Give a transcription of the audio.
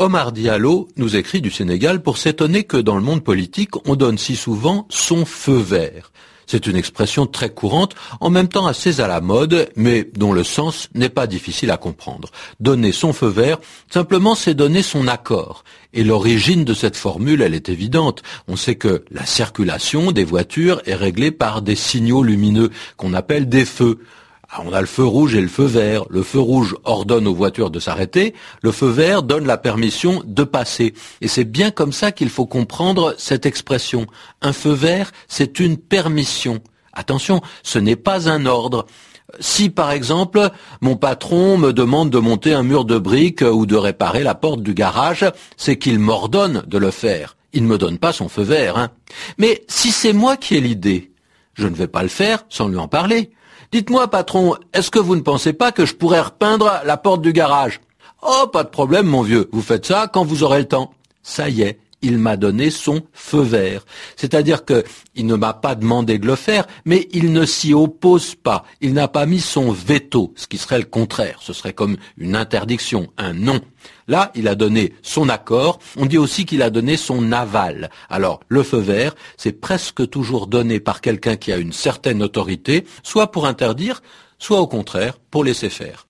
Omar Diallo nous écrit du Sénégal pour s'étonner que dans le monde politique, on donne si souvent son feu vert. C'est une expression très courante, en même temps assez à la mode, mais dont le sens n'est pas difficile à comprendre. Donner son feu vert, simplement c'est donner son accord. Et l'origine de cette formule, elle est évidente. On sait que la circulation des voitures est réglée par des signaux lumineux qu'on appelle des feux. Ah, on a le feu rouge et le feu vert. Le feu rouge ordonne aux voitures de s'arrêter, le feu vert donne la permission de passer. Et c'est bien comme ça qu'il faut comprendre cette expression. Un feu vert, c'est une permission. Attention, ce n'est pas un ordre. Si par exemple mon patron me demande de monter un mur de briques ou de réparer la porte du garage, c'est qu'il m'ordonne de le faire. Il ne me donne pas son feu vert. Hein. Mais si c'est moi qui ai l'idée, je ne vais pas le faire sans lui en parler. Dites-moi, patron, est-ce que vous ne pensez pas que je pourrais repeindre la porte du garage? Oh, pas de problème, mon vieux, vous faites ça quand vous aurez le temps. Ça y est, il m'a donné son feu vert. C'est-à-dire que il ne m'a pas demandé de le faire, mais il ne s'y oppose pas. Il n'a pas mis son veto, ce qui serait le contraire. Ce serait comme une interdiction, un non. Là, il a donné son accord. On dit aussi qu'il a donné son aval. Alors, le feu vert, c'est presque toujours donné par quelqu'un qui a une certaine autorité, soit pour interdire, soit au contraire pour laisser faire.